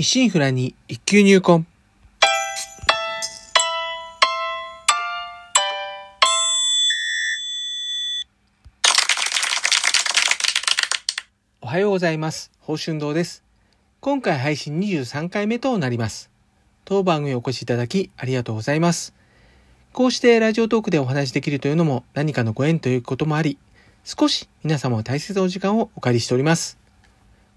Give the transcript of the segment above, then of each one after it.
一心不乱に一級入魂。おはようございます。宝春堂です。今回配信23回目となります。当番組お越しいただきありがとうございます。こうしてラジオトークでお話しできるというのも何かのご縁ということもあり、少し皆様の大切なお時間をお借りしております。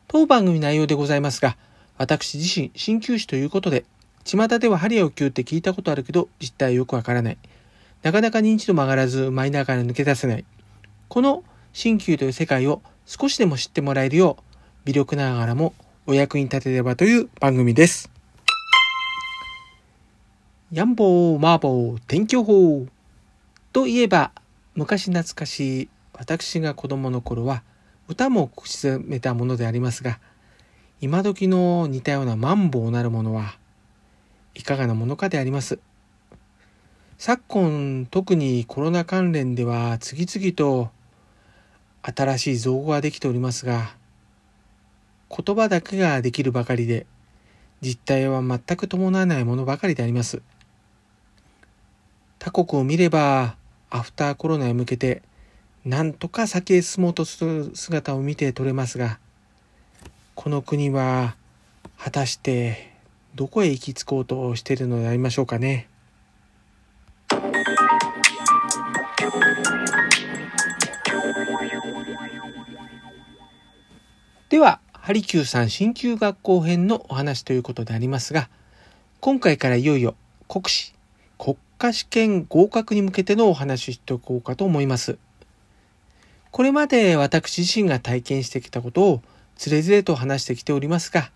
当番組内容でございますが、私自身鍼灸師ということで、巷では針を灸って聞いたことあるけど実態よくわからない。なかなか認知度も上がらずマイナーから抜け出せない。この鍼灸という世界を少しでも知ってもらえるよう、微力ながらもお役に立てればという番組です。ヤンボー、マーボー、天気予報といえば、昔懐かしい私が子供の頃は歌も口ずめたものでありますが、今時の似たようなマンボウなるものはいかがなものかであります。昨今特にコロナ関連では次々と新しい造語ができておりますが、言葉だけができるばかりで、実態は全く伴わないものばかりであります。他国を見れば、アフターコロナへ向けて、なんとか先へ進もうとする姿を見て取れますが、この国は果たしてどこへ行き着こうとしているのでありましょうかね？では、ハリキューさん新旧学校編のお話ということでありますが、今回からいよいよ国試、国家試験合格に向けてのお話をしておこうかと思います。これまで私自身が体験してきたことをつれづれと話してきておりますが、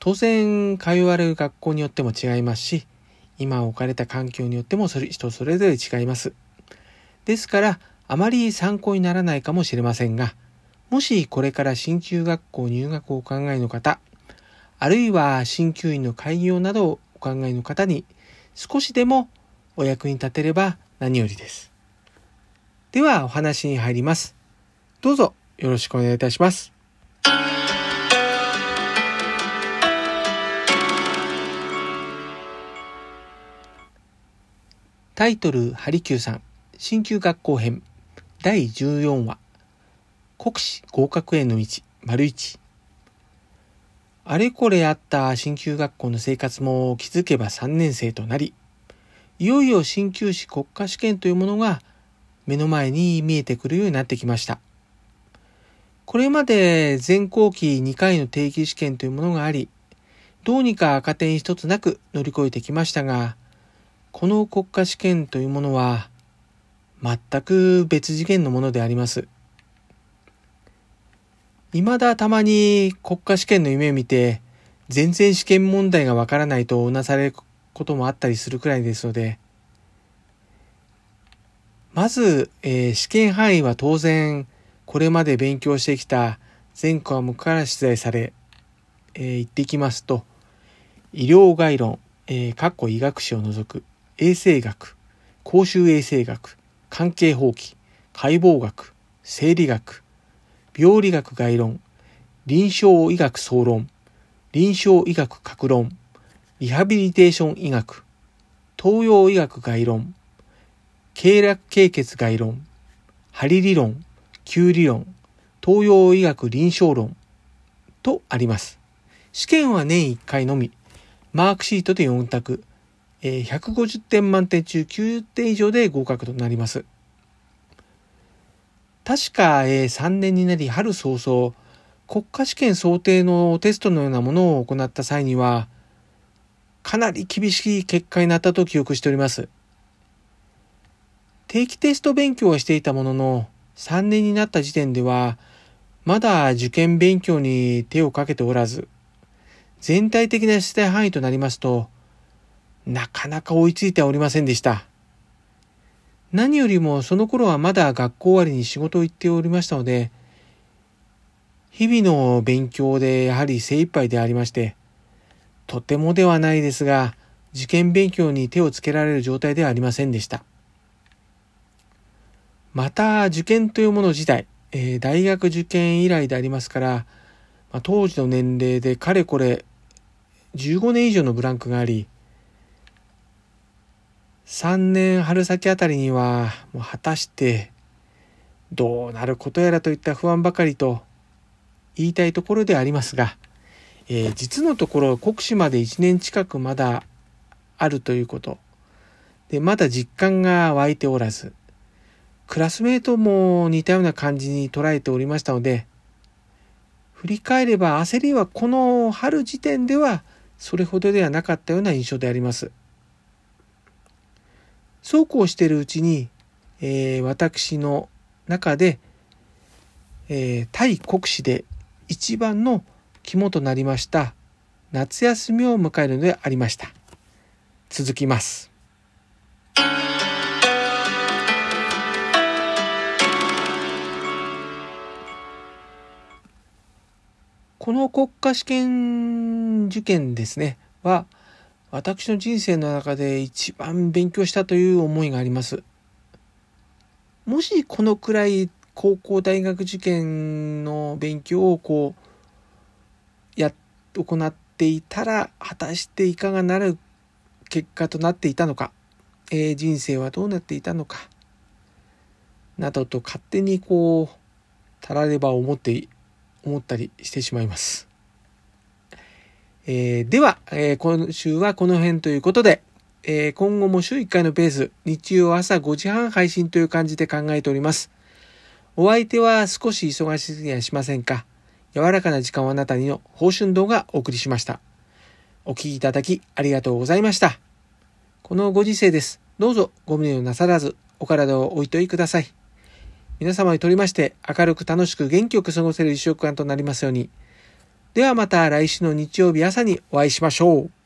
当然通われる学校によっても違いますし、今置かれた環境によってもそれ人それぞれ違います。ですから、あまり参考にならないかもしれませんが、もしこれから新旧学校入学をお考えの方、あるいは新旧院の開業などをお考えの方に少しでもお役に立てれば何よりです。ではお話に入ります。どうぞよろしくお願いいたします。タイトル、ハリキューさん、新旧学校編、第14話、国試合格への道、丸一。あれこれあった新旧学校の生活も気づけば3年生となり、いよいよ新旧士国家試験というものが目の前に見えてくるようになってきました。これまで全校期2回の定期試験というものがあり、どうにか赤点一つなく乗り越えてきましたが、この国家試験というものは全く別次元のものであります。未だたまに国家試験の夢を見て、全然試験問題がわからないとうなされることもあったりするくらいですので、まず、えー試験範囲は当然、これまで勉強してきた全科目から出題され、えー言っていきますと、医療概論、えー、かっこ医学史を除く、衛生学、公衆衛生学、関係法規、解剖学、生理学、病理学概論、臨床医学総論、臨床医学格論、リハビリテーション医学、東洋医学概論、経絡経血概論、針理論、球理論、東洋医学臨床論とあります。試験は年1回のみ、マークシートで4択、えー150点満点中9点以上で合格となります。確か、えー3年になり春早々、国家試験想定のテストのようなものを行った際には、かなり厳しい結果になったと記憶しております。定期テスト勉強はしていたものの、3年になった時点では、まだ受験勉強に手をかけておらず、全体的な出題範囲となりますと、なかなか追いついておりませんでした。何よりもその頃はまだ学校終わりに仕事を行っておりましたので、日々の勉強でやはり精一杯でありまして、とてもではないですが、受験勉強に手をつけられる状態ではありませんでした。また、受験というもの自体、えー大学受験以来でありますから、まあ当時の年齢でかれこれ15年以上のブランクがあり、3年春先あたりには、もう果たしてどうなることやらといった不安ばかりと言いたいところでありますが、えー、実のところ国試まで1年近くまだあるということ。で、まだ実感が湧いておらず、クラスメートも似たような感じに捉えておりましたので、振り返れば焦りはこの春時点ではそれほどではなかったような印象であります。そうこうしているうちに、えー、私の中で、えー、対国史で一番の肝となりました夏休みを迎えるのでありました。続きます。この国家試験受験ですね、は、私の人生の中で一番勉強したという思いがあります。もしこのくらい高校大学受験の勉強をこう、や、行っていたら、果たしていかがなる結果となっていたのか、えー、人生はどうなっていたのか、などと勝手にこう、たられば思って思ったりしてしまいます。えー、では、えー、今週はこの辺ということで、えー、今後も週1回のペース、日曜朝5時半配信という感じで考えております。お相手は少し忙しすぎやしませんか？柔らかな時間をあなたにの報春動画お送りしました。お聴きいただきありがとうございました。このご時世です。どうぞご無理をなさらず、お体をおいといください。皆様にとりまして明るく楽しく元気よく過ごせる一週間となりますように。ではまた来週の日曜日朝にお会いしましょう。